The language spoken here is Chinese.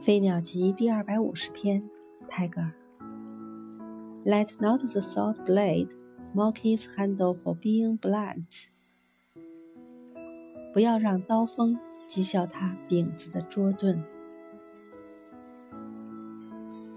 飞鸟集第二百五十篇，泰戈尔。Let not the sword blade mock its handle for being blunt。不要让刀锋讥笑他柄子的拙钝。